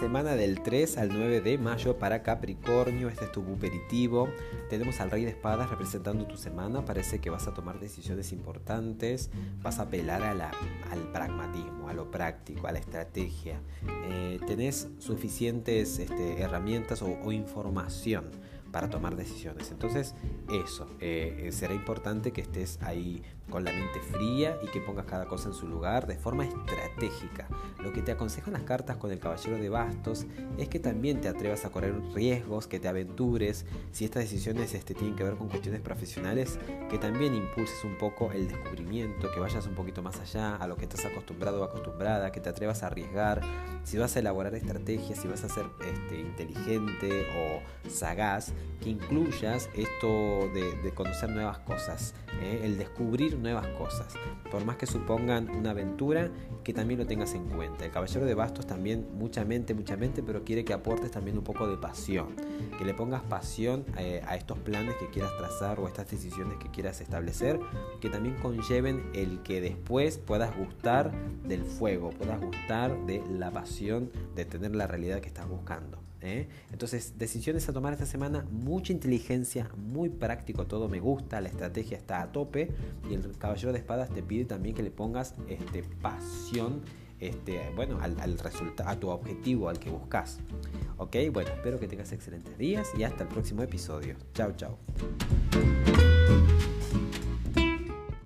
semana del 3 al 9 de mayo para Capricornio. Este es tu aperitivo. Tenemos al Rey de Espadas representando tu semana. Parece que vas a tomar decisiones importantes. Vas a apelar al pragmatismo, a lo práctico, a la estrategia. Eh, tenés suficientes este, herramientas o información para tomar decisiones. Entonces, eso, eh, será importante que estés ahí con la mente fría y que pongas cada cosa en su lugar de forma estratégica. Lo que te aconsejan las cartas con el caballero de bastos es que también te atrevas a correr riesgos, que te aventures, si estas decisiones este, tienen que ver con cuestiones profesionales, que también impulses un poco el descubrimiento, que vayas un poquito más allá a lo que estás acostumbrado o acostumbrada, que te atrevas a arriesgar, si vas a elaborar estrategias, si vas a ser este, inteligente o sagaz, que incluyas esto de, conocer nuevas cosas, ¿eh? el descubrir nuevas cosas, por más que supongan una aventura, que también lo tengas en cuenta. El caballero de bastos también, mucha mente, mucha mente, pero quiere que aportes también un poco de pasión, que le pongas pasión eh, a estos planes que quieras trazar o estas decisiones que quieras establecer, que también conlleven el que después puedas gustar del fuego, puedas gustar de la pasión de tener la realidad que estás buscando. ¿Eh? Entonces, decisiones a tomar esta semana, mucha inteligencia, muy práctico todo, me gusta, la estrategia está a tope y el caballero de espadas te pide también que le pongas este, pasión este, bueno, al, al a tu objetivo, al que buscas. Ok, bueno, espero que tengas excelentes días y hasta el próximo episodio. Chao, chao.